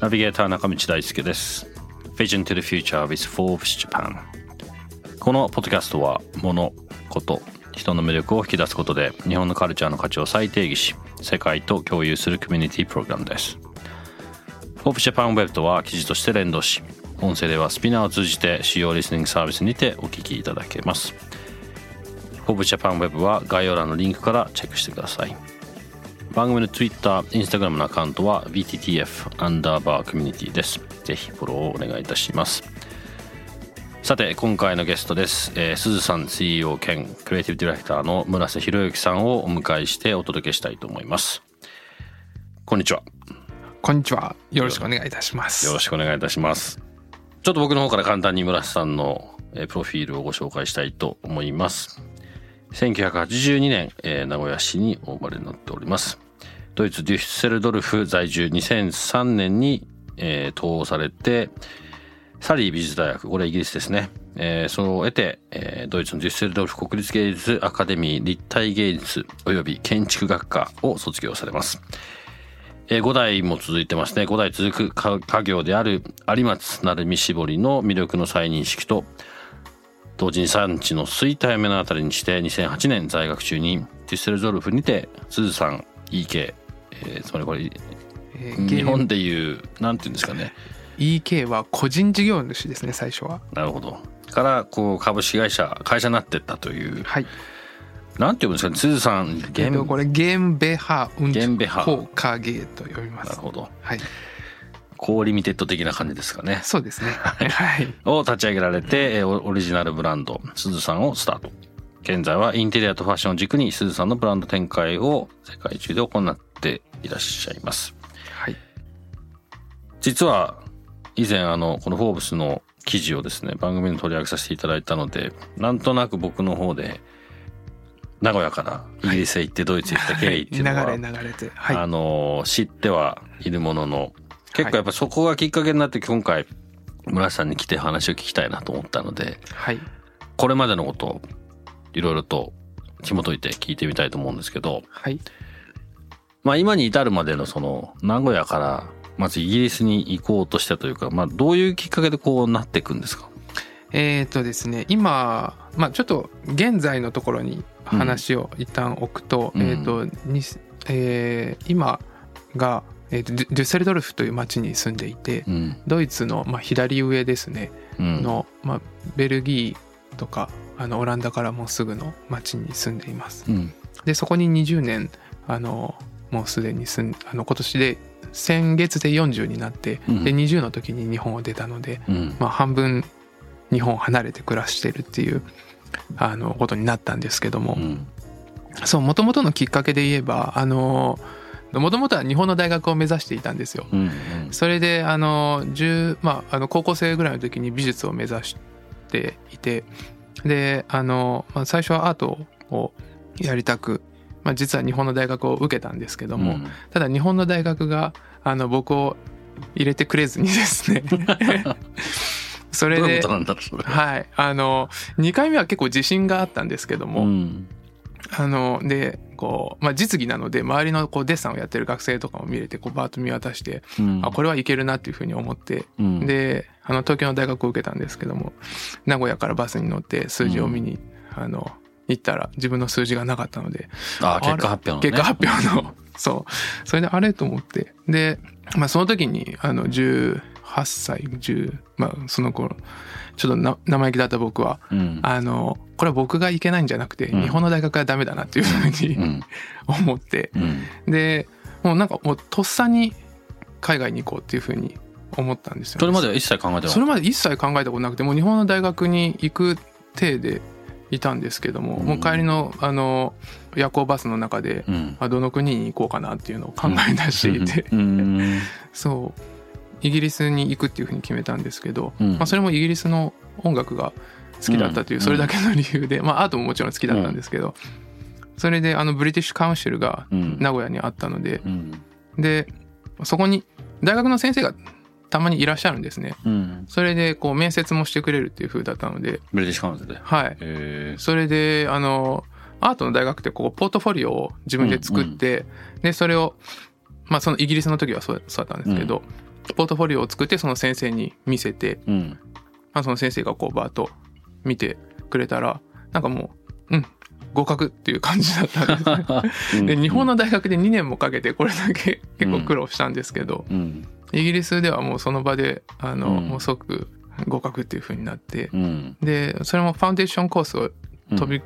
ナビゲーター中道大輔です。Vision to the Future with Forbes Japan このポッドキャストは物こと人の魅力を引き出すことで日本のカルチャーの価値を再定義し世界と共有するコミュニティプログラムです。Forbes Japan Web とは記事として連動し音声ではスピナーを通じて主要リスニングサービスにてお聞きいただけます。Forbes Japan Web は概要欄のリンクからチェックしてください。番組の Twitter、Instagram のアカウントは VTTF アンダーバーコミュニティです。ぜひフォローをお願いいたします。さて、今回のゲストです。えー、鈴さん CEO 兼クリエイティブディレクターの村瀬博之さんをお迎えしてお届けしたいと思います。こんにちは。こんにちは。よろしくお願いいたします。よろしくお願いいたします。ちょっと僕の方から簡単に村瀬さんのプロフィールをご紹介したいと思います。1982年、えー、名古屋市にお生まれになっております。ドイツ・デュッセルドルフ在住2003年に、えー、統合されて、サリー美術大学、これイギリスですね。えー、それを得て、えー、ドイツのデュッセルドルフ国立芸術アカデミー立体芸術及び建築学科を卒業されます。えー、5代も続いてますね。5代続く家業である有松鳴海絞りの魅力の再認識と、同時に産地の衰退目のあたりにして2008年在学中にデュッセルドルフにて、鈴さん、EK、えー、つまりこれ、えー、日本でいうなんていうんですかね。EK は個人事業主ですね最初は。なるほど。からこう株式会社会社になってったという。はい。なんて読むんですかね鈴さんゲンこれゲンベハウンゲンベハ。ホーカゲーと読みます。なるほど。はい。コーリミテッド的な感じですかね。そうですね。はい。を立ち上げられてオリジナルブランド鈴さんをスタート。現在はインテリアとファッションを軸に鈴さんのブランド展開を世界中で行っていらっしゃいます。はい。実は以前あのこの「フォーブス」の記事をですね番組に取り上げさせていただいたのでなんとなく僕の方で名古屋からイギリスへ行ってドイツへ行った経緯っていうのは、はい、流れ流れて、はい、あの知ってはいるものの結構やっぱそこがきっかけになって今回村瀬さんに来て話を聞きたいなと思ったので、はい、これまでのことをいろいろと紐解いて聞いてみたいと思うんですけど、はい、まあ今に至るまでのその名古屋からまずイギリスに行こうとしたというか、まあどういうきっかけでこうなっていくんですか？えっ、とですね、今、まあちょっと現在のところに話を一旦置くと、うん、えっ、と、にえー、今が、えーと、デュッセルドルフという町に住んでいて、うん、ドイツの、まあ、左上ですね、うん、の、まあ、ベルギーとかあのオランダからもすぐの町に住んでいます。でそこに20年あのもうすでに住んあの今年で先月で40になって、うん、で20の時に日本を出たので、うん、まあ、半分日本を離れて暮らしてるっていうあのことになったんですけども、うん、そうもともとのきっかけで言えばあのもともとは日本の大学を目指していたんですよ。うんうん、それであのまあ、あの高校生ぐらいの時に美術を目指していてであの、まあ、最初はアートをやりたくまあ、実は日本の大学を受けたんですけども、うん、ただ日本の大学があの僕を入れてくれずに ですね。それではい。あの2回目は結構自信があったんですけども、うん、あのでこう、まあ、実技なので周りのこうデッサンをやってる学生とかも見れてこうバーッと見渡して、うん、あこれはいけるなっていうふうに思って、であの東京の大学を受けたんですけども名古屋からバスに乗って数字を見に、あの行ったら自分の数字がなかったので。ああ、結果発表の、ね、結果発表の。そう。それであれと思って。で、まあその時に、あの、18歳、10、まあその頃、ちょっとな生意気だった僕は、うん、あの、これは僕がいけないんじゃなくて、うん、日本の大学はダメだなっていうふうに、うん、思って、で、もうなんかもうとっさに海外に行こうっていうふうに思ったんですよ、ね、それまでは一切考えてそれまで一切考えたことなくて、もう日本の大学に行く体でいたんですけども、もう帰りのあの夜行バスの中で、うん。あどの国に行こうかなっていうのを考え出していて、うん。そう。イギリスに行くっていうふうに決めたんですけど、うん。まあ、それもイギリスの音楽が好きだったといううん。それだけの理由で、まあアートももちろん好きだったんですけど、それであのブリティッシュカウンシルがうん。名古屋にあったのでうん。でそこに大学の先生がたまにいらっしゃるんですね。うん。それでこう面接もしてくれるっていう風だったので。ブリティッシュカウンセルで。はい。へそれであのアートの大学ってこうポートフォリオを自分で作って、でそれをまあそのイギリスの時はそうだったんですけど、ポートフォリオを作ってその先生に見せて、えうん。まあ、その先生がこうバーッと見てくれたらなんかもううん合格っていう感じだったんですね。で日本の大学で2年もかけてこれだけ結構苦労したんですけど、うんイギリスではもうその場であの、うん。もう即合格っていう風になって、うん。でそれもファウンデーションコースをうん。飛び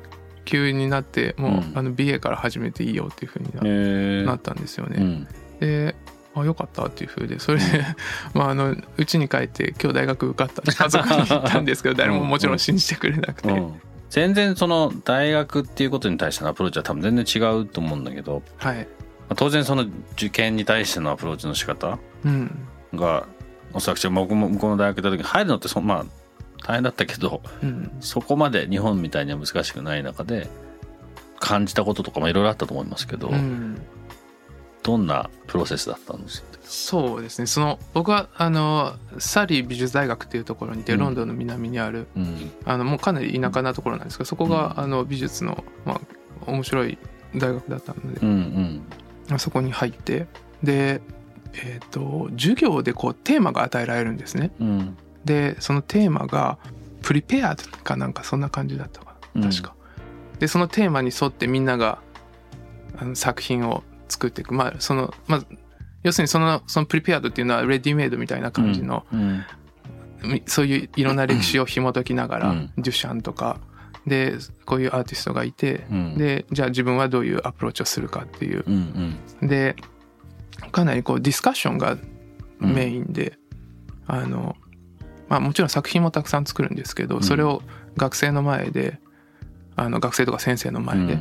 級になって、もう、うんあの BA から始めていいよっていう風にな,、へえなったんですよね。うん。であよかったっていう風でそれで、まああの家に帰って今日大学受かったって家族に言ったんですけど 誰ももちろん信じてくれなくて、うん。全然その大学っていうことに対してのアプローチは多分全然違うと思うんだけど、はい、まあ当然その受験に対してのアプローチの仕方うん、がおそらく僕も向こうの大学行った時に入るのってそまあ大変だったけどうん、そこまで日本みたいには難しくない中で感じたこととかもいろいろあったと思いますけど、うん。どんなプロセスだったんですか？そうですね。その僕はあのサリー美術大学っていうところにいて、うん。ロンドンの南にあるうん。あのもうかなり田舎なところなんですけどそこが、うんあの美術の、まあ、面白い大学だったのでう、んまあそこに入ってでえっ、と授業でこうテーマが与えられるんですね。うん。うんでそのテーマが「プリペア」かなんかそんな感じだったかな。確か、でそのテーマに沿ってみんながあの作品を作っていく。まあそのまあ要するにそのそのプリペアドっていうのはレディメイドみたいな感じの、うん。みそういういろんな歴史を紐解きながら、うん。デュシャンとか。でこういうアーティストがいて、うん。でじゃあ自分はどういうアプローチをするかっていう。うんうん。でかなりこうディスカッションがメインで、あのまあもちろん作品もたくさん作るんですけど、ん。それを学生の前であの学生とか先生の前で、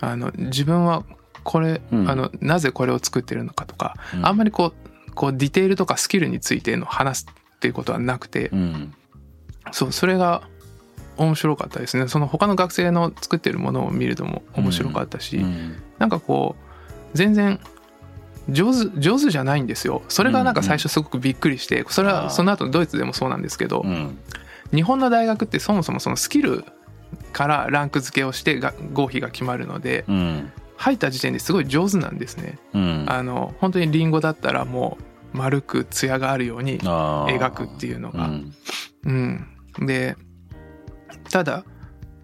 あの自分はこれ、うん。あのなぜこれを作ってるのかとか、うん。あんまりこうこうディテールとかスキルについての話すっていうことはなくて、うん。そうそれが面白かったですね。その他の学生の作ってるものを見るのも面白かったし、うん。なんかこう全然上手上手じゃないんですよ。それがなんか最初すごくびっくりしてそれはその後ドイツでもそうなんですけど、うん。日本の大学ってそもそもそのスキルからランク付けをしてが合否が決まるのでうん。入った時点ですごい上手なんですね。うん。あの本当にリンゴだったらもう丸く艶があるように描くっていうのが。うん。うん、でただ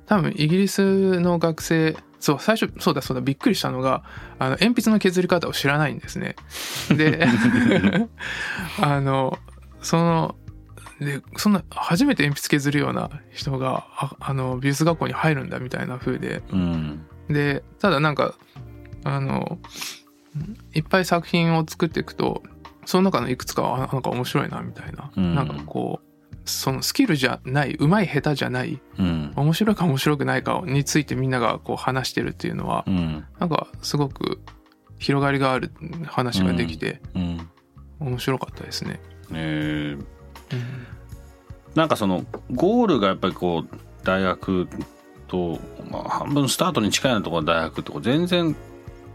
多分イギリスの学生そう最初そうだそうだびっくりしたのがあの鉛筆の削り方を知らないんですね。で あのそのでそんな初めて鉛筆削るような人がああの美術学校に入るんだみたいな風で。うん。でただなんかあのいっぱい作品を作っていくとその中のいくつかはあなんか面白いなみたいな、うん。なんかこうそのスキルじゃないうまい下手じゃないうん。面白いか面白くないかについてみんながこう話してるっていうのはうん。なんかすごく広がりがある話ができてうん。面白かったですね。えー。なんかそのゴールがやっぱりこう大学と、まあ、半分スタートに近いようなところの大学とか全然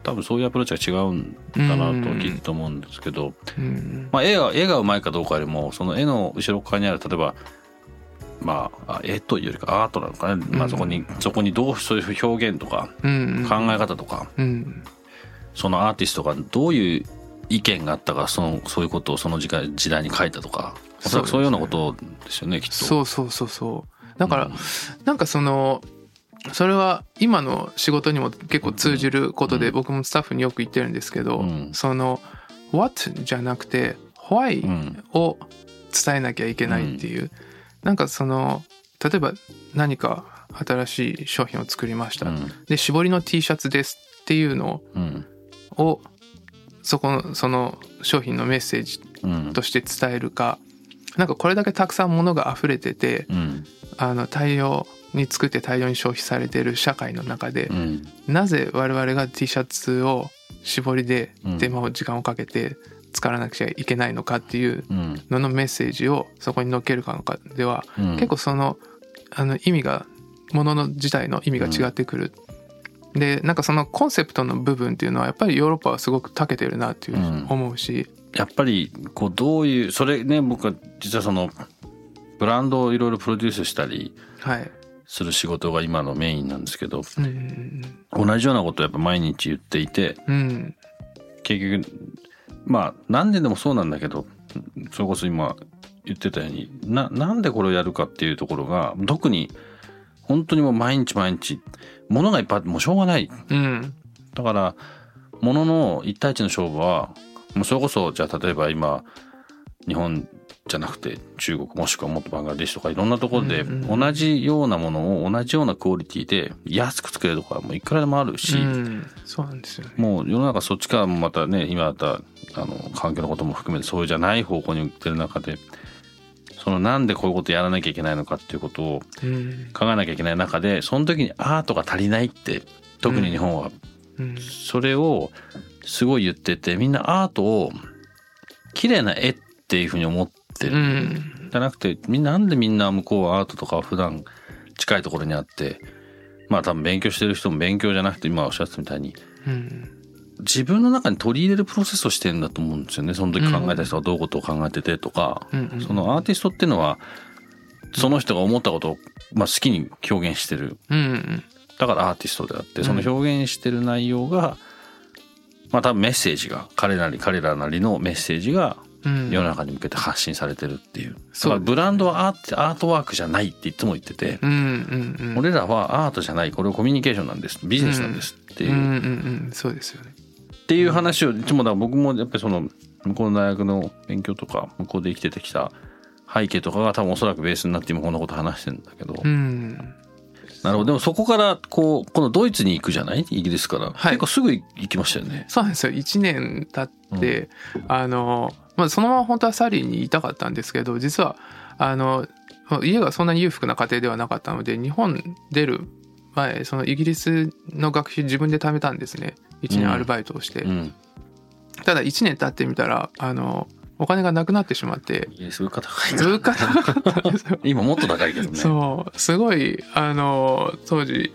多分そういうアプローチが違うんだなとはきっと思うんですけど、うん。まあ、絵が絵がうまいかどうかよりもその絵の後ろ側にある例えばまああ絵というよりかアートなのかね、まあ、うん。そこにそこにどうそういう表現とかうん。考え方とか、うん。そのアーティストがどういう意見があったかそのそういうことをその時代時代に書いたとかおそらくそういうようなことですよねきっと。そうそうそうそう。だから、うん。なんかそのそれは今の仕事にも結構通じることでうん。僕もスタッフによく言ってるんですけど、うん。その「what」じゃなくて「う why ん」を伝えなきゃいけないっていう、なんかその例えば何か新しい商品を作りました、うん。で絞りの T シャツですっていうのうん。をそこのその商品のメッセージうん。として伝えるか。なんかこれだけたくさん物が溢れててうん。あの大量に作って大量に消費されている社会の中でう、ん。なぜ我々が T シャツを絞りでうん。手間を時間をかけて作らなくちゃいけないのかっていううん。ののメッセージをそこに載っけるかのかでは、うん。結構そのあの意味がものの自体の意味が違ってくる。でなんかそのコンセプトの部分っていうのはやっぱりヨーロッパはすごく長けてるなっていうふうに思うし、やっぱりこうどういうそれね僕は実はそのブランドをいろいろプロデュースしたりはい。する仕事が今のメインなんですけどうん。同じようなことをやっぱ毎日言っていてうん。うん結局まあ何年でもそうなんだけどそれこそ今言ってたようにななんでこれをやるかっていうところが特に本当にもう毎日毎日物がいっぱいあってもうしょうがない。うんだから物の一対一の勝負はもうそれこそじゃあ例えば今日本じゃなくて中国もしくはもっとバングラデシュとかいろんなところで同じようなものを同じようなクオリティで安く作れるところはもういくらでもあるし、うん。そうなんですよね。もう世の中そっちからもまたね今だったらあの環境のことも含めてそうじゃない方向に売ってる中でそのなんでこういうことやらなきゃいけないのかっていうことをうん。考えなきゃいけない中でその時にアートが足りないって特に日本は。うん。それをすごい言っててみんなアートを綺麗な絵っていうふうに思ってうる、ん。じゃなくてみんななんでみんな向こうはアートとかは普段近いところにあってまあ多分勉強してる人も勉強じゃなくて今おっしゃってたみたいにうん。自分の中に取り入れるプロセスをしてんだと思うんですよね。その時考えた人がどういうことを考えててとか、うんうん。そのアーティストっていうのはその人が思ったことを、まあ、好きに表現してる。うんだからアーティストであってその表現してる内容が、まあ多分メッセージが彼なり彼らなりのメッセージがうん世の中に向けて発信されてるっていう、そうだからブランドはアートアートワークじゃないっていつも言ってて、うんうんうん。俺らはアートじゃないこれはコミュニケーションなんです。ビジネスなんですっていう、うんうんうんそうですよね。っていう話をいつもだ僕もやっぱりその向こうの大学の勉強とか向こうで生きててきた背景とかが多分おそらくベースになって今こんなこと話してるんだけど、うんなるほどでもそこからこうこのドイツに行くじゃないイギリスから、はい結構すぐ行きましたよね。そうなんですよ1年経って、あの、まあ、そのまま本当はサリーにいたかったんですけど実はあのまあ家がそんなに裕福な家庭ではなかったので日本出る前そのイギリスの学費自分で貯めたんですね。1年アルバイトをして、うん、ただ1年経ってみたらあのお金がなくなってしまって。物価高いな物価高かったんですよ 今もっと高いけどね。そう。すごいあの当時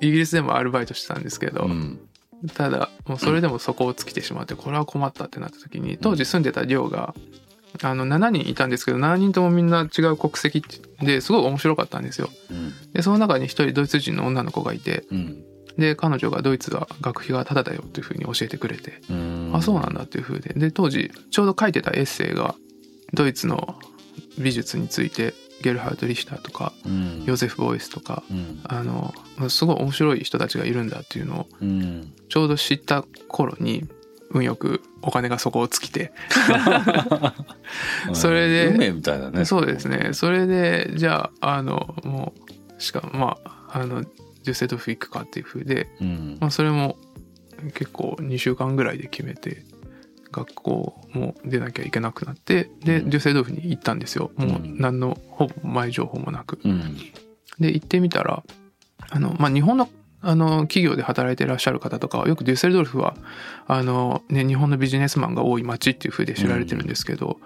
イギリスでもアルバイトしてたんですけど、ん、ただもうそれでもそこを尽きてしまってこれは困ったってなった時に当時住んでた寮があの7人いたんですけど7人ともみんな違う国籍ですごい面白かったんですよ。うん。でその中に一人ドイツ人の女の子がいてうん。で彼女がドイツは学費がタダだよっていうふうに教えてくれて、うん。あそうなんだっていうふうで。で当時ちょうど書いてたエッセイがドイツの美術についてゲルハルト・リヒターとかうん。ヨゼフ・ボイスとかうん。あのすごい面白い人たちがいるんだっていうのをうん。ちょうど知った頃に運よくお金がそこを尽きて それで運命みたいなね。そうですね。それでじゃああのもうしかもまああのデュッセドルフ行くかっていう風で、うん。まあ、それも結構2週間ぐらいで決めて学校も出なきゃいけなくなってで、うん。デュッセドルフに行ったんですよ。もううん何のほぼ前情報もなく。うん。で行ってみたらあの、まあ、日本のあの企業で働いてらっしゃる方とかはよくデュッセルドルフはあの、ね、日本のビジネスマンが多い街っていう風で知られてるんですけど、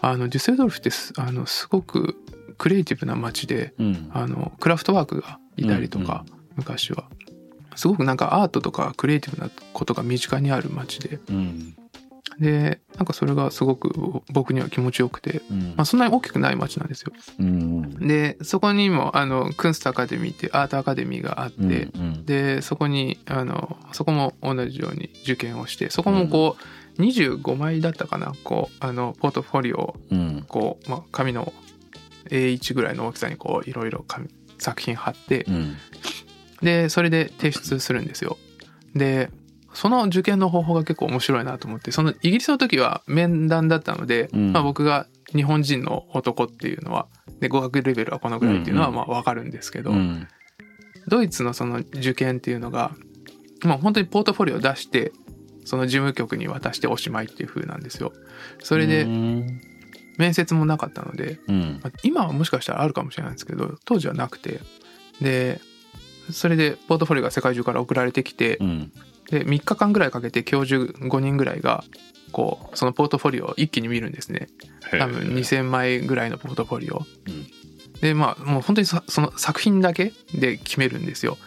あのデュッセルドルフってすあのすごくクリエイティブな街でうん。あのクラフトワークがいたりとか、昔は。すごくなんかアートとかクリエイティブなことが身近にある街で。うんでなんかそれがすごく僕には気持ちよくて、うん。まあ、そんなに大きくない街なんですよ。うんでそこにもあのクンストアカデミーってアートアカデミーがあって、うんでそこにあのそこも同じように受験をしてそこもこう25枚だったかなこうあのポートフォリオをうん。こう、まあ、紙の A1 ぐらいの大きさにこういろいろ紙作品貼ってうん。でそれで提出するんですよ。でその受験の方法が結構面白いなと思ってそのイギリスの時は面談だったので、うん。まあ、僕が日本人の男っていうのはで語学レベルはこのぐらいっていうのはうん。まあ分かるんですけど、うん。ドイツのその受験っていうのがもう本当にポートフォリオを出してその事務局に渡しておしまいっていう風なんですよ。それうでん。面接もなかったので、うん。まあ今はもしかしたらあるかもしれないんですけど当時はなくて。でそれでポートフォリオが世界中から送られてきてうんで3日間ぐらいかけて教授5人ぐらいがこうそのポートフォリオを一気に見るんですね。多分2,000枚ぐらいのポートフォリオうん。でまあもう本当にそその作品だけで決めるんですよ。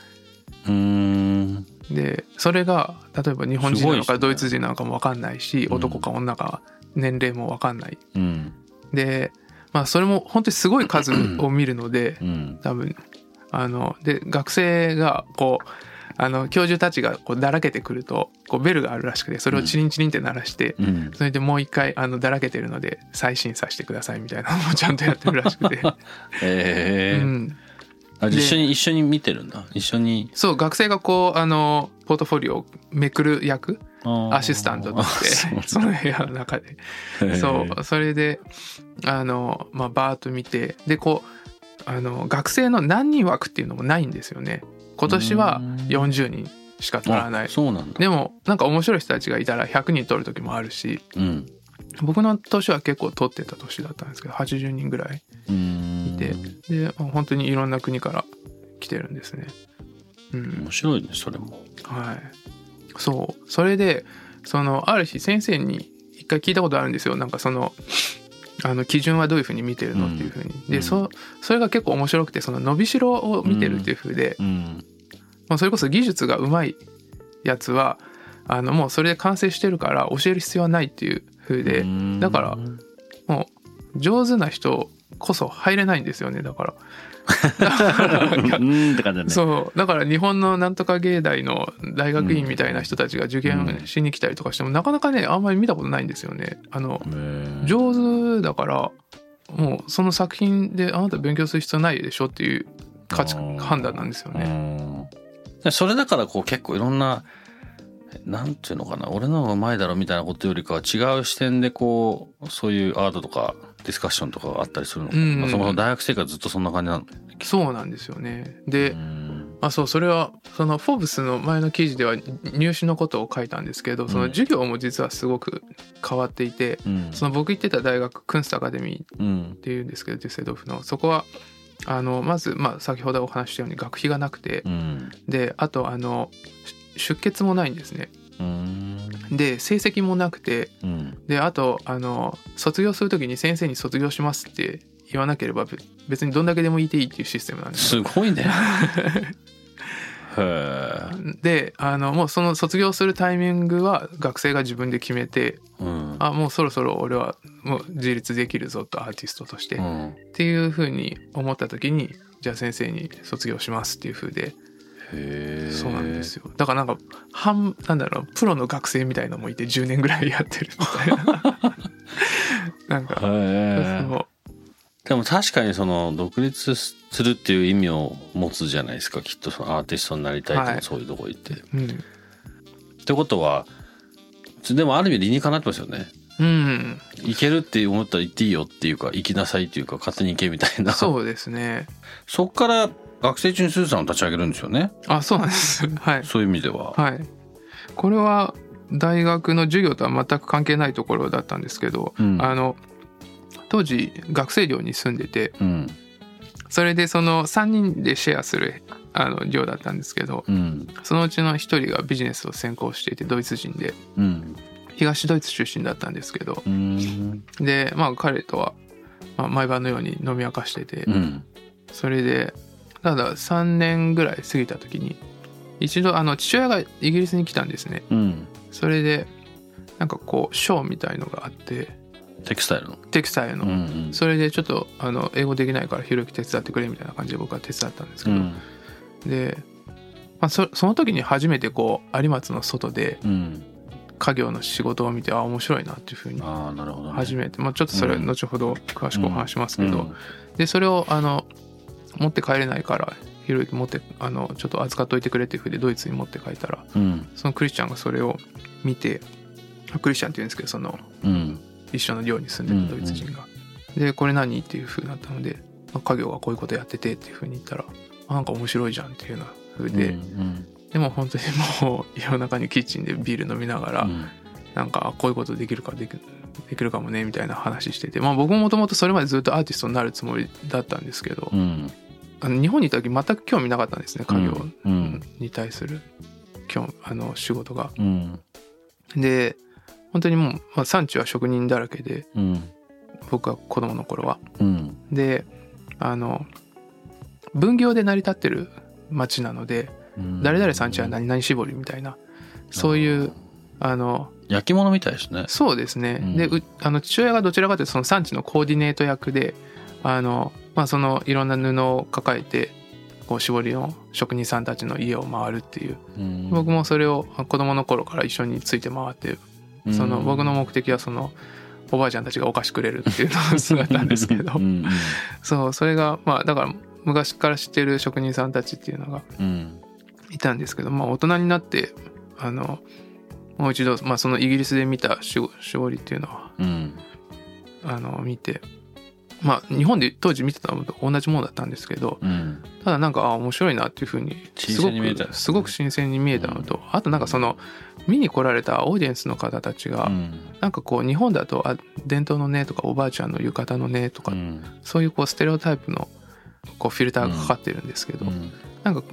うーん。でそれが例えば日本人なのかドイツ人なのかも分かんないしうん。男か女か年齢も分かんない。うん。でまあそれも本当にすごい数を見るのでうん。多分。あので学生がこうあの教授たちがこうだらけてくるとこうベルがあるらしくてそれをチリンチリンって鳴らして、うん。それでもう一回あのだらけてるので再審査してくださいみたいな のをちゃんとやってるらしくて、へえ、うん、一緒に一緒に見てるんだ？一緒に？そう学生がこうあのポートフォリオをめくる役？アシスタントとして その部屋の中で。そうそれであのまあバーッと見てでこうあの学生の何人枠っていうのもないんですよね今年は40人しか取らない。そうなんだ。でもなんか面白い人たちがいたら100人取る時もあるしうん。僕の年は結構取ってた年だったんですけど80人ぐらいうん。いてでまあ本当にいろんな国から来てるんですね。うん。面白いねそれも。はい。そう。それでそのある日先生に一回聞いたことあるんですよ。なんかそのあの基準はどういうふうに見てるのっていうふうに、で、うん。そそれが結構面白くてその伸びしろを見てるっていうふうで、うんまあ、それこそ技術がうまいやつはあのもうそれで完成してるから教える必要はないっていうふうでだからもう上手な人こそ入れないんですよねだから。うんって感じだね。そう。だから日本のなんとか芸大の大学院みたいな人たちが受験しに来たりとかしても、なかなかねあんまり見たことないんですよね。あの上手だからもうその作品であなた勉強する必要ないでしょっていう価値判断なんですよね。うんでそれだからこう結構いろんななんていうのかな俺の方がうまいだろみたいなことよりかは違う視点でこうそういうアートとかディスカッションとかがあったりするのかな、うんまあ、その大学生活ずっとそんな感じなのそうなんですよね。で、うんあそうそれはその「フォーブス」の前の記事では入試のことを書いたんですけどその授業も実はすごく変わっていて、うん。その僕行ってた大学クンストアカデミーうんっていうんですけどデュッセルドルフの。そこはあのまず、まあ、先ほどお話ししたように学費がなくてうん。であとあのし出欠もないんですね。うん。で成績もなくてうん。であとあの卒業する時に先生に卒業しますって言わなければべ別にどんだけでもいていいっていうシステムなんですすごいね であのもうその卒業するタイミングは学生が自分で決めてうん。あもうそろそろ俺はもう自立できるぞとアーティストとして、っうん。ていうふうに思った時にじゃあ先生に卒業しますっていうふうでへえそうなんですよ。だからなんか半なんだろうプロの学生みたいのもいて10年ぐらいやってるみたいな。なんか、へえそうでも確かにその独立するっていう意味を持つじゃないですかきっとそのアーティストになりたいとはいかそういうとこ行って。うん、ってことはでもある意味理にかなってますよね。うん、行けるって思ったら行っていいよっていうか行きなさいっていうか勝手に行けみたいな。そうですねそっから学生中にスーさんを立ち上げるんですよね。あそうなんです はいそういう意味では。はいこれは大学の授業とは全く関係ないところだったんですけど、うんあの当時学生寮に住んでてうんそれでその3人でシェアするあの寮だったんですけどうんそのうちの1人がビジネスを専攻していてドイツ人でうん東ドイツ出身だったんですけどでまあ彼とは、まあ、毎晩のように飲み明かしてて、それでただ3年ぐらい過ぎた時に一度あの父親がイギリスに来たんですね。それでなんかこうショーみたいのがあってテキスタイルの？テキスタイルの、うんうん。それでちょっとあの英語できないからひろゆき手伝ってくれみたいな感じで僕は手伝ったんですけど、うん。で、まあ、そその時に初めてこう有松の外でうん。家業の仕事を見てあ面白いなっていうふうに。初めて、まあ、ちょっとそれうん。後ほど詳しくお話しますけど、うん。でそれをあの持って帰れないからひろゆき持ってあのちょっと預かっといてくれっていうふうでドイツに持って帰ったらうん。そのクリスチャンがそれを見てクリスチャンって言うんですけどそのうん一緒の寮に住んでるドイツ人が。でこれ何？っていう風になったのでまあ家業がこういうことやっててっていう風に言ったらあなんか面白いじゃんっていうような風で、うんでも本当に もう夜中にキッチンでビール飲みながら、うん。なんかあこういうことできるかできできるかもねみたいな話してて。まあ僕ももともとそれまでずっとアーティストになるつもりだったんですけど、うん。あの日本にいた時全く興味なかったんですね家業うん。に対する興味あの仕事が。うん。で本当にもう、まあ、産地は職人だらけでうん。僕は子供の頃は。うん。であの分業で成り立ってる町なのでうん。誰々産地は何々絞りみたいなそういうあの焼き物みたいですね。そうですね、うん。でうあの父親がどちらかというとその産地のコーディネート役であの、まあ、そのいろんな布を抱えてこう絞りの職人さんたちの家を回るっていう。うん。僕もそれを子供の頃から一緒について回ってその僕の目的はそのおばあちゃんたちがお菓子くれるっていうのを姿なんですけど。うんそうそれがまあだから昔から知ってる職人さんたちっていうのがうん。いたんですけどまあ大人になってあのもう一度、まあ、そのイギリスで見たし絞りっていうのはうん。あの見てまあ日本で当時見てたのと同じものだったんですけどうん。ただなんかあ面白いなっていうふうに新すご鮮に見えた。んですねくすごく新鮮に見えたのとあとなんかその見に来られたオーディエンスの方たちがうん。なんかこう日本だとあ伝統のねとかおばあちゃんの浴衣のねとかうん。そういうこうステレオタイプのこうフィルターがかかってるんですけどうん。なんか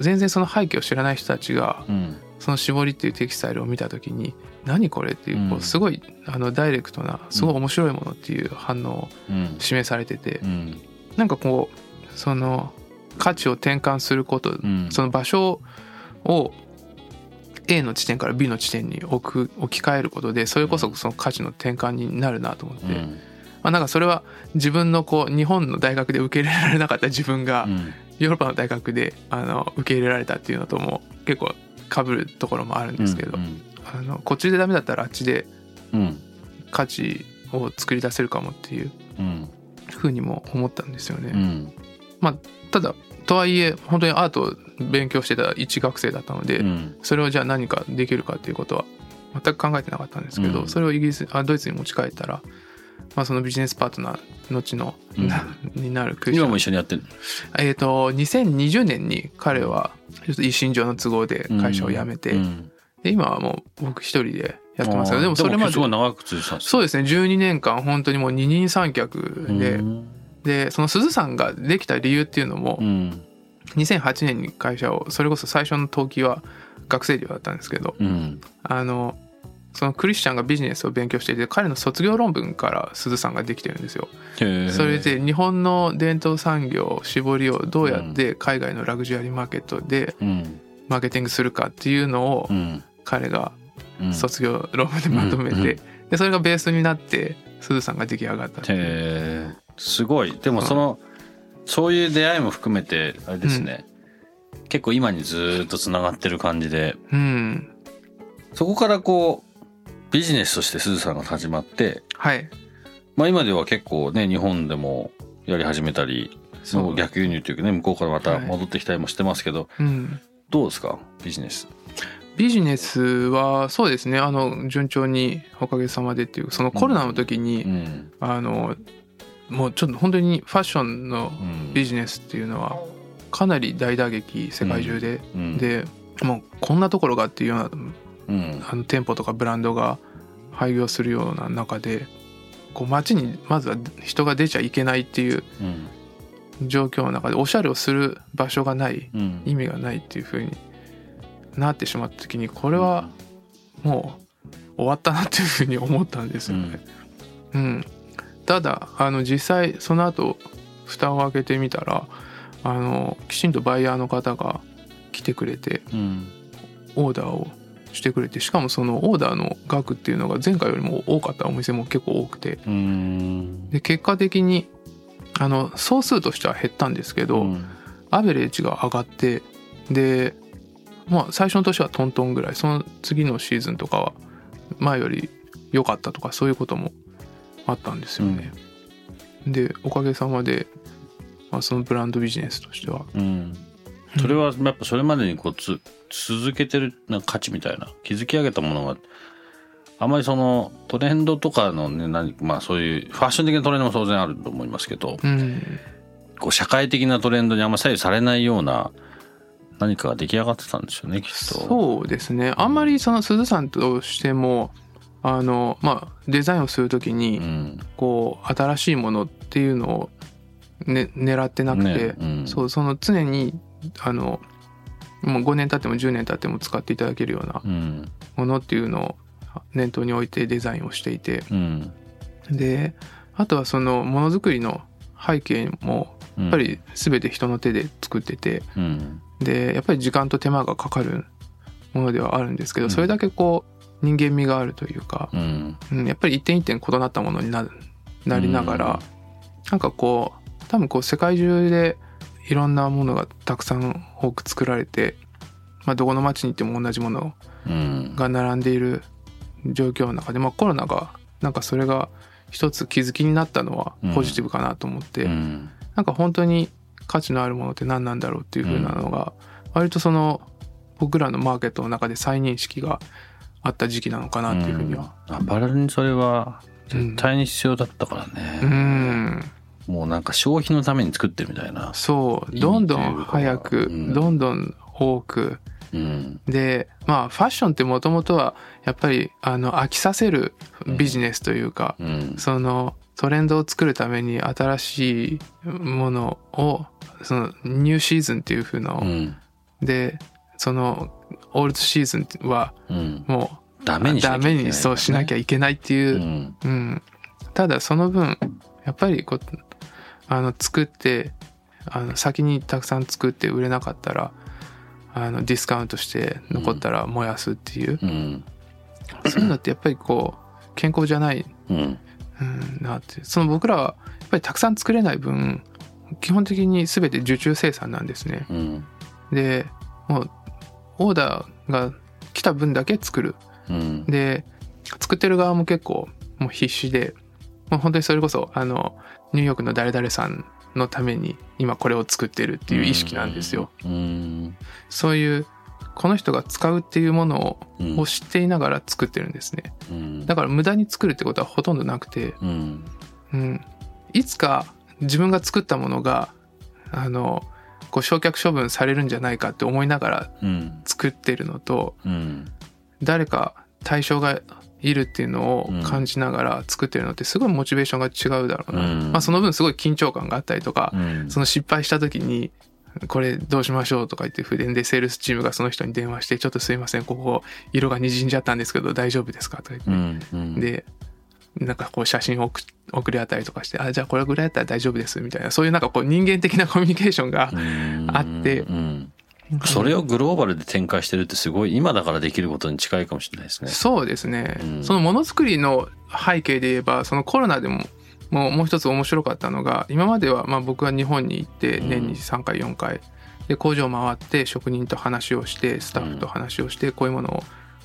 全然その背景を知らない人たちがうんその絞りっていうテキスタイルを見た時に何これっていうこうすごいあのダイレクトなすごい面白いものっていう反応をうん。示されててうん。なんかこうその価値を転換することうん。その場所を A の地点から B の地点に置く置き換えることでそれこそその価値の転換になるなと思って、まうん。あ、なんかそれは自分のこう日本の大学で受け入れられなかった自分がうん。ヨーロッパの大学であの受け入れられたっていうのとも結構被るところもあるんですけど、うんあのこっちでダメだったらあっちでうん。価値を作り出せるかもっていううん。ふうにも思ったんですよね。うん。ただとはいえ本当にアートを勉強してた一学生だったので、うん。それをじゃあ何かできるかっていうことは全く考えてなかったんですけど、うん。それをイギリスあドイツに持ち帰ったら、まあ、そのビジネスパートナー後の、うん。になるクリスチャン今も一緒にやってるえっ、と2020年に彼はちょっと一身上の都合で会社を辞めて、うん。で今はもう僕一人でやってますけどでもそれまで長く続いてたそうですね12年間本当にもう二人三脚で、うん。でその鈴さんができた理由っていうのも、うん。2008年に会社をそれこそ最初の登記は学生寮だったんですけどうん。あのそのクリスチャンがビジネスを勉強していて彼の卒業論文から鈴さんができてるんですよ。それで日本の伝統産業絞りをどうやって海外のラグジュアリーマーケットでうん。マーケティングするかっていうのをうん。彼がうん卒業論文でまとめうん。うん。てでそれがベースになって鈴さんが出来上がったっすごい。でもそのそういう出会いも含めてあれですね、結構今にずーっとつながってる感じで。うん。そこからこうビジネスとしてすずさんが始まってはい。まあ今では結構ね日本でもやり始めたりそう。逆輸入というかね向こうからまた戻ってきたりもしてますけど、うん。どうですか？ビジネス。ビジネスはそうですね。あの順調におかげさまでっていうそのコロナの時に、うん。あのもうちょっと本当にファッションのうん。ビジネスっていうのはかなり大打撃世界中で、うん。でもうこんなところがっていうようなうん。あの店舗とかブランドが廃業するような中でこう街にまずは人が出ちゃいけないっていううん。状況の中でおしゃれをする場所がないうん。意味がないっていう風になってしまった時にこれはもう終わったなっていう風に思ったんですよね。うん、ただあの実際その後蓋を開けてみたらあのきちんとバイヤーの方が来てくれてうん。オーダーをしてくれてしかもそのオーダーの額っていうのが前回よりも多かったお店も結構多くて。うん。で結果的にあの総数としては減ったんですけど、うん。アベレージが上がってでまあ最初の年はトントンぐらい。その次のシーズンとかは前より良かったとかそういうこともあったんですよね。でおかげさまで、まあ、そのブランドビジネスとしてはうんそれはやっぱそれまでにこうつ続けてるな価値みたいな築き上げたものがあまりそのトレンドとかのね何まあそういうファッション的なトレンドも当然あると思いますけどうん。こう社会的なトレンドにあんま左右されないような何かが出来上がってたんですよねきっと。そうですね。あんまりその鈴さんとしてもあのまあデザインをする時にうん。こう新しいものっていうのをね、狙ってなくて、ねうん。そうその常にあのもう5年経っても10年経っても使っていただけるようなうん。ものっていうのを念頭に置いてデザインをしていて。うん。であとはそのものづくりの背景もややっぱり全て人の手で作ってて。うん。でやっぱり時間と手間がかかるものではあるんですけど、うん。それだけこう人間味があるというか、うん。うん、やっぱり一点一点異なったものにななりながら、なんかこう多分こう世界中でいろんなものがたくさん多く作られて、まあ、どこの町に行っても同じものうん。が並んでいる状況の中で、まあ、コロナがなんかそれが一つ気づきになったのはポジティブかなと思って、うん。なんか本当に価値のあるものって何なんだろうっていう風なのが、割とその僕らのマーケットの中で再認識があった時期なのかなっていうふうには。うん。アパレルにそれは絶対に必要だったからね、うん、もうなんか消費のために作ってるみたいな。そう。どんどん早く、うん。どんどん多く。うん。でまあファッションってもともとはやっぱりあの飽きさせるビジネスというか、うん。そのトレンドを作るために新しいものをそのニューシーズンっていう風の、うん。でそのオールドシーズンはうん。もダうメにダメにそうしなきゃいけないっていう。う、ん。うん、ただその分やっぱりこうあの作ってあの先にたくさん作って売れなかったらあのディスカウントして残ったら燃やすっていう、うん。そういうのってやっぱりこう健康じゃない、うん。うん、なって。その僕らはやっぱりたくさん作れない分基本的に全て受注生産なんですね。うん。でもうオーダーが来た分だけ作る。うん。で作ってる側も結構もう必死でもう本当にそれこそあのニューヨークの誰々さんのために今これを作ってるっていう意識なんですよ。うんそういうこの人が使うっていうものをうん。を知っていながら作ってるんですね。うん。だから無駄に作るってことはほとんどなくて、うん。うん、いつか自分が作ったものがあのこう焼却処分されるんじゃないかって思いながらうん。作ってるのとうん。誰か対象がいるっていうのを感じながら作ってるのってすごいモチベーションが違うだろうな、うん。まあ、その分すごい緊張感があったりとか、うん。その失敗した時にこれどうしましょうとか言って筆でセールスチームがその人に電話してちょっとすいませんここ色が滲んじゃったんですけど大丈夫ですかとか言って、うんうん。でなんかこう写真を送送り合ったりとかしてあじゃあこれぐらいだったら大丈夫ですみたいなそういうなんかこう人間的なコミュニケーションがあってうんそれをグローバルで展開してるってすごい今だからできることに近いかもしれないですね。そうですね、うん。そのものづくりの背景で言えばそのコロナでももうもう一つ面白かったのが今まではまあ僕は日本に行ってうん。年に3回4回。で工場回って職人と話をしてスタッフと話をしてこういうものを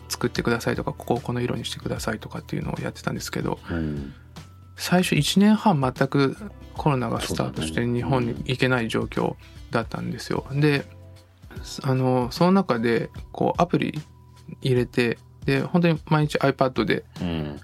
作ってくださいとかここをこの色にしてくださいとかっていうのをやってたんですけどうん。最初1年半全くコロナがスタートして日本に行けない状況だったんですよ。であのその中でこうアプリ入れてで本当に毎日 iPad でうん。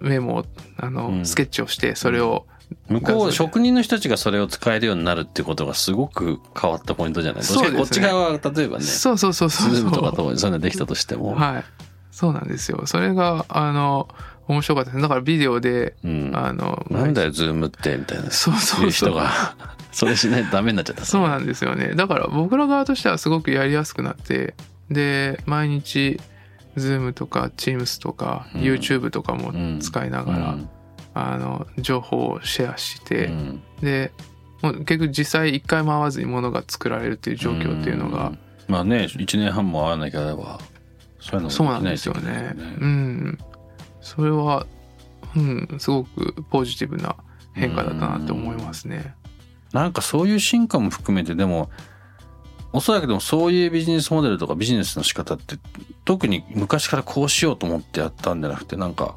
メモをあの、うん。スケッチをしてそれを、向こう職人の人たちがそれを使えるようになるってことがすごく変わったポイントじゃないそうですね。こっち側は例えばねそうそうそうそうズームとかそとそういうのできたとしても、うはい。そうなんですよ。それがあの面白かったです。だからビデオで、うん、あのなんだよズームってみたいな。そうそうそう。いう人がそれしないとダメになっちゃった。そうなんですよね。だから僕ら側としてはすごくやりやすくなってで毎日 Zoom とか Teams とかうん。YouTube とかもうん。使いながら、うん。あの情報をシェアして、うん。でもう結局実際一回回わずに物が作られるっていう状況っていうのが、ん。まあね1年半も会わなきゃればそういうのもそうなんですよね。うん。それは、うん、すごくポジティブな変化だったなって思いますね。なんかそういう進化も含めてでもおそらくでもそういうビジネスモデルとかビジネスの仕方って特に昔からこうしようと思ってやったんじゃなくてなんか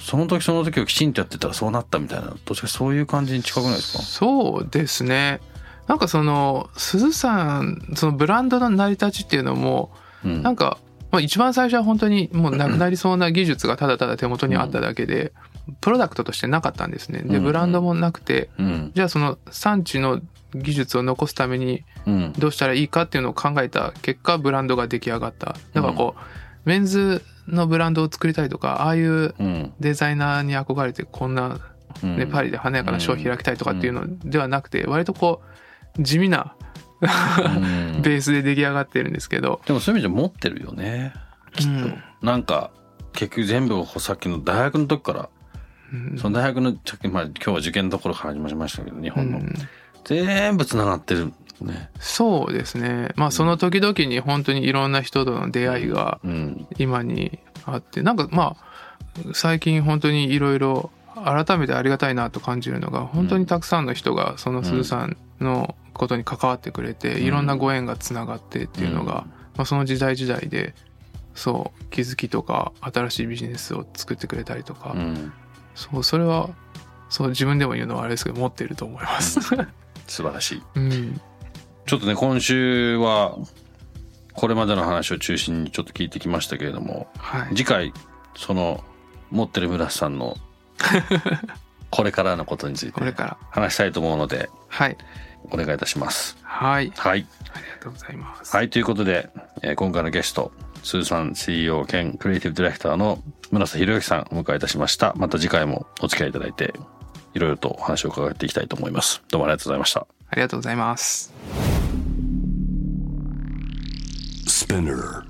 その時その時をきちんとやってたらそうなったみたいなどっちかそういう感じに近くないですか？そうですね。なんかその、鈴さん、そのブランドの成り立ちっていうのも、うんなんか、まあ、一番最初は本当にもうなく なりそうな技術がただただ手元にあっただけで、プロダクトとしてなかったんですね。で、うん。ブランドもなくて、うん。じゃあその産地の技術を残すためにうん。どうしたらいいかっていうのを考えた結果ブランドが出来上がった。だからこう、メンズのブランドを作りたいとかああいううん。デザイナーに憧れてこんなねうん。パリで華やかなショーを開きたいとかっていうのではなくて割とこう地味なうん。ベースで出来上がってるんですけど、でもそういう意味で持ってるよね。きっと、うん。なんか結局全部さっきの大学の時からうんその大学の時、まあ、今日は受験のところから始まりましたけど日う本の、ん。全部つながってるね。そうですね。まあその時々に本当にいろんな人との出会いがうん。今にあってなんかまあ最近本当にいろいろ改めてありがたいなと感じるのが本当にたくさんの人がその鈴さんのことに関わってくれていろんなご縁がつながってっていうのが、まあ、その時代時代でそう気づきとか新しいビジネスを作ってくれたりとか、うんそうそれはそう自分でも言うのはあれですけど持ってると思います。素晴らしい。うん、ちょっとね今週はこれまでの話を中心にちょっと聞いてきましたけれどもはい、次回その持ってる村瀬さんの これからのことについてこれから。話したいと思うのではい。お願いいたします。はい。はい、ありがとうございます。はい、ということで、えー今回のゲストスーさん CEO 兼クリエイティブディレクターの村瀬宏之さんお迎えいたしました。また次回もお付き合いいただいていろいろとお話を伺っていきたいと思います。どうもありがとうございました。ありがとうございます。Spinner.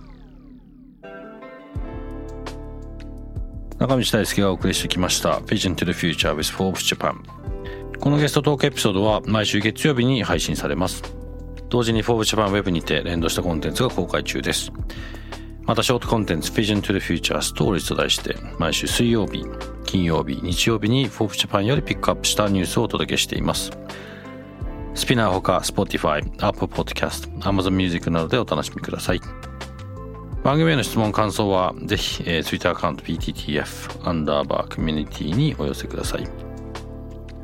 中道大輔がお送りしてきました Vision to the Future with Forbes Japan このゲストトークエピソードは毎週月曜日に配信されます同時に Forbes Japan Web にて連動したコンテンツが公開中ですまたショートコンテンツ Vision to the Future Stories と題して毎週水曜日金曜日日曜日に Forbes Japan よりピックアップしたニュースをお届けしています。スピナーほか Spotify、Apple Podcast、Amazon Music などでお楽しみください。番組への質問感想はぜひ、えー、Twitter アカウント PTTF アンダーバーコミュニティにお寄せください。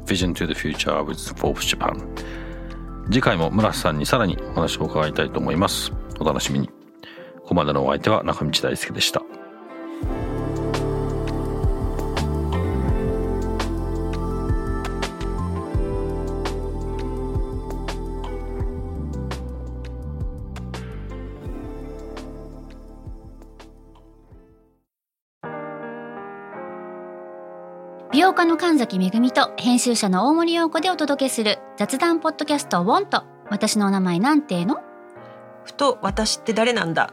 Vision to the Future with f o r b e Japan 次回も村瀬さんにさらにお話を伺いたいと思います。お楽しみに。ここまでのお相手は中道大輔でした。美容家の神崎めぐみと編集者の大森洋子でお届けする雑談ポッドキャスト「ウォンと私のお名前なんての?ふと私って誰なんだ？